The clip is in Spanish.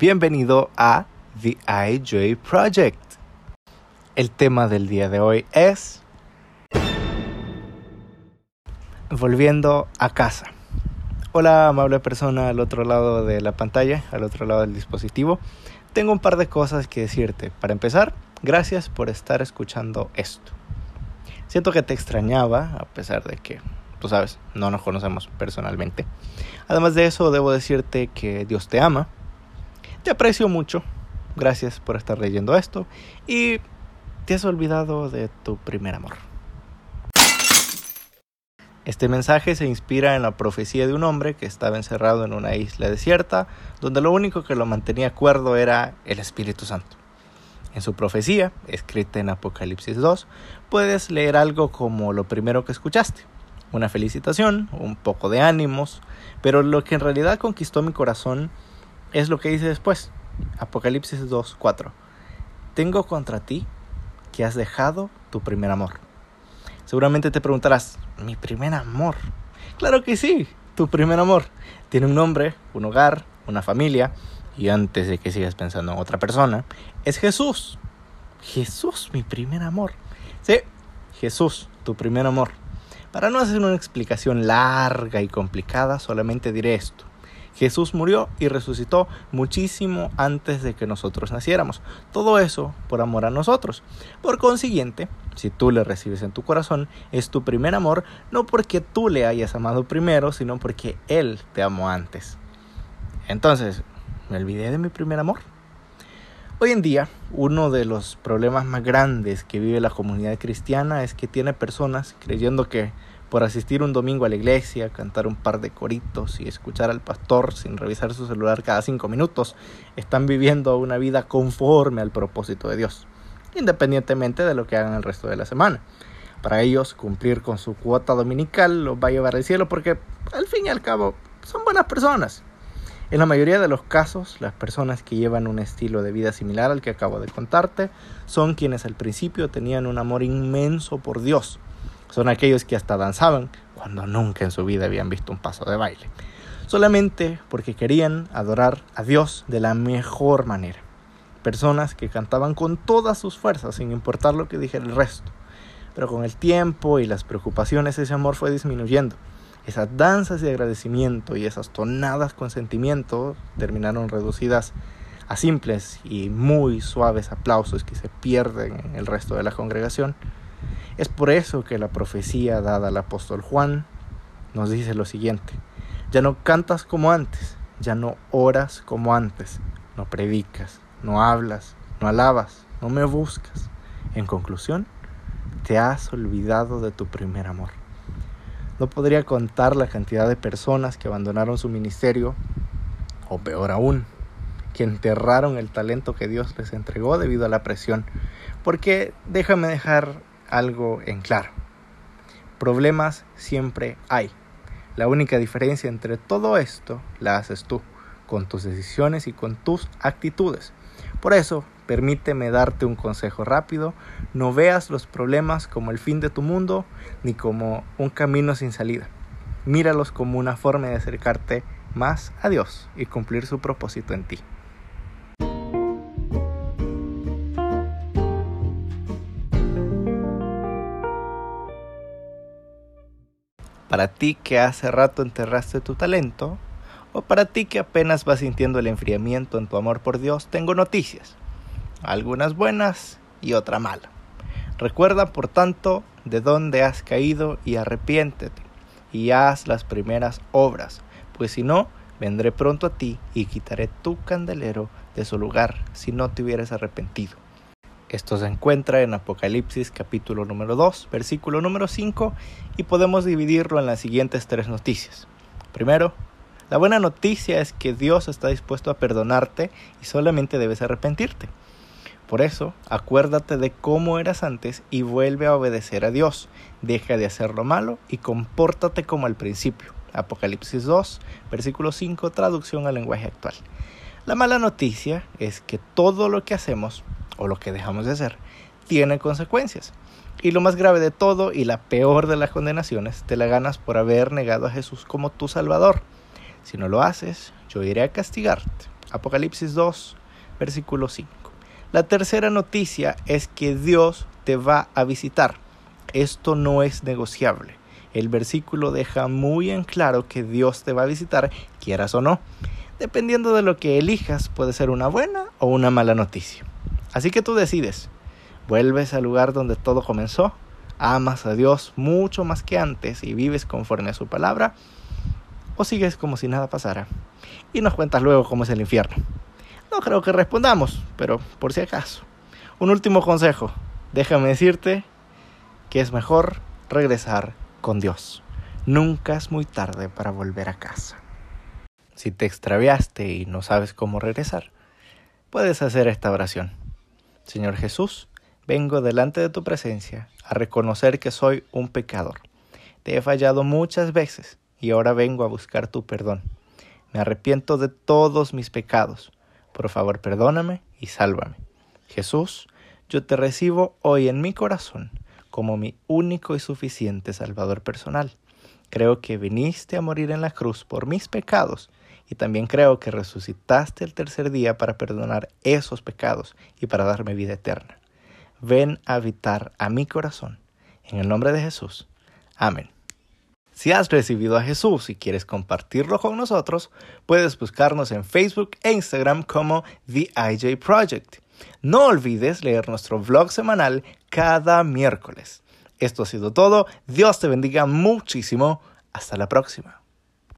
Bienvenido a The IJ Project. El tema del día de hoy es Volviendo a casa. Hola amable persona al otro lado de la pantalla, al otro lado del dispositivo. Tengo un par de cosas que decirte. Para empezar, gracias por estar escuchando esto. Siento que te extrañaba, a pesar de que, tú sabes, no nos conocemos personalmente. Además de eso, debo decirte que Dios te ama. Te aprecio mucho. Gracias por estar leyendo esto. Y te has olvidado de tu primer amor. Este mensaje se inspira en la profecía de un hombre que estaba encerrado en una isla desierta, donde lo único que lo mantenía cuerdo era el Espíritu Santo. En su profecía, escrita en Apocalipsis 2, puedes leer algo como lo primero que escuchaste, una felicitación, un poco de ánimos, pero lo que en realidad conquistó mi corazón es lo que dice después, Apocalipsis 2, 4. Tengo contra ti que has dejado tu primer amor. Seguramente te preguntarás, ¿mi primer amor? Claro que sí, tu primer amor. Tiene un nombre, un hogar, una familia, y antes de que sigas pensando en otra persona, es Jesús. Jesús, mi primer amor. Sí, Jesús, tu primer amor. Para no hacer una explicación larga y complicada, solamente diré esto. Jesús murió y resucitó muchísimo antes de que nosotros naciéramos. Todo eso por amor a nosotros. Por consiguiente, si tú le recibes en tu corazón, es tu primer amor, no porque tú le hayas amado primero, sino porque Él te amó antes. Entonces, me olvidé de mi primer amor. Hoy en día, uno de los problemas más grandes que vive la comunidad cristiana es que tiene personas creyendo que por asistir un domingo a la iglesia, cantar un par de coritos y escuchar al pastor sin revisar su celular cada cinco minutos, están viviendo una vida conforme al propósito de Dios, independientemente de lo que hagan el resto de la semana. Para ellos, cumplir con su cuota dominical los va a llevar al cielo porque, al fin y al cabo, son buenas personas. En la mayoría de los casos, las personas que llevan un estilo de vida similar al que acabo de contarte son quienes al principio tenían un amor inmenso por Dios. Son aquellos que hasta danzaban cuando nunca en su vida habían visto un paso de baile. Solamente porque querían adorar a Dios de la mejor manera. Personas que cantaban con todas sus fuerzas sin importar lo que dijera el resto. Pero con el tiempo y las preocupaciones ese amor fue disminuyendo esas danzas de agradecimiento y esas tonadas con sentimiento terminaron reducidas a simples y muy suaves aplausos que se pierden en el resto de la congregación. Es por eso que la profecía dada al apóstol Juan nos dice lo siguiente, ya no cantas como antes, ya no oras como antes, no predicas, no hablas, no alabas, no me buscas. En conclusión, te has olvidado de tu primer amor. No podría contar la cantidad de personas que abandonaron su ministerio, o peor aún, que enterraron el talento que Dios les entregó debido a la presión. Porque déjame dejar algo en claro. Problemas siempre hay. La única diferencia entre todo esto la haces tú, con tus decisiones y con tus actitudes. Por eso, permíteme darte un consejo rápido. No veas los problemas como el fin de tu mundo ni como un camino sin salida. Míralos como una forma de acercarte más a Dios y cumplir su propósito en ti. Para ti que hace rato enterraste tu talento, o para ti que apenas vas sintiendo el enfriamiento en tu amor por Dios, tengo noticias algunas buenas y otra mala. Recuerda, por tanto, de dónde has caído y arrepiéntete, y haz las primeras obras, pues si no, vendré pronto a ti y quitaré tu candelero de su lugar si no te hubieras arrepentido. Esto se encuentra en Apocalipsis capítulo número 2, versículo número 5, y podemos dividirlo en las siguientes tres noticias. Primero, la buena noticia es que Dios está dispuesto a perdonarte y solamente debes arrepentirte. Por eso, acuérdate de cómo eras antes y vuelve a obedecer a Dios. Deja de hacer lo malo y compórtate como al principio. Apocalipsis 2, versículo 5, traducción al lenguaje actual. La mala noticia es que todo lo que hacemos o lo que dejamos de hacer tiene consecuencias. Y lo más grave de todo y la peor de las condenaciones te la ganas por haber negado a Jesús como tu Salvador. Si no lo haces, yo iré a castigarte Apocalipsis 2, versículo 5. La tercera noticia es que Dios te va a visitar. Esto no es negociable. El versículo deja muy en claro que Dios te va a visitar, quieras o no. Dependiendo de lo que elijas, puede ser una buena o una mala noticia. Así que tú decides. ¿Vuelves al lugar donde todo comenzó? ¿Amas a Dios mucho más que antes y vives conforme a su palabra? ¿O sigues como si nada pasara? Y nos cuentas luego cómo es el infierno. No creo que respondamos, pero por si acaso. Un último consejo. Déjame decirte que es mejor regresar con Dios. Nunca es muy tarde para volver a casa. Si te extraviaste y no sabes cómo regresar, puedes hacer esta oración. Señor Jesús, vengo delante de tu presencia a reconocer que soy un pecador. Te he fallado muchas veces y ahora vengo a buscar tu perdón. Me arrepiento de todos mis pecados. Por favor, perdóname y sálvame. Jesús, yo te recibo hoy en mi corazón como mi único y suficiente Salvador personal. Creo que viniste a morir en la cruz por mis pecados y también creo que resucitaste el tercer día para perdonar esos pecados y para darme vida eterna. Ven a habitar a mi corazón. En el nombre de Jesús. Amén. Si has recibido a Jesús y quieres compartirlo con nosotros, puedes buscarnos en Facebook e Instagram como The IJ Project. No olvides leer nuestro vlog semanal cada miércoles. Esto ha sido todo. Dios te bendiga muchísimo. Hasta la próxima.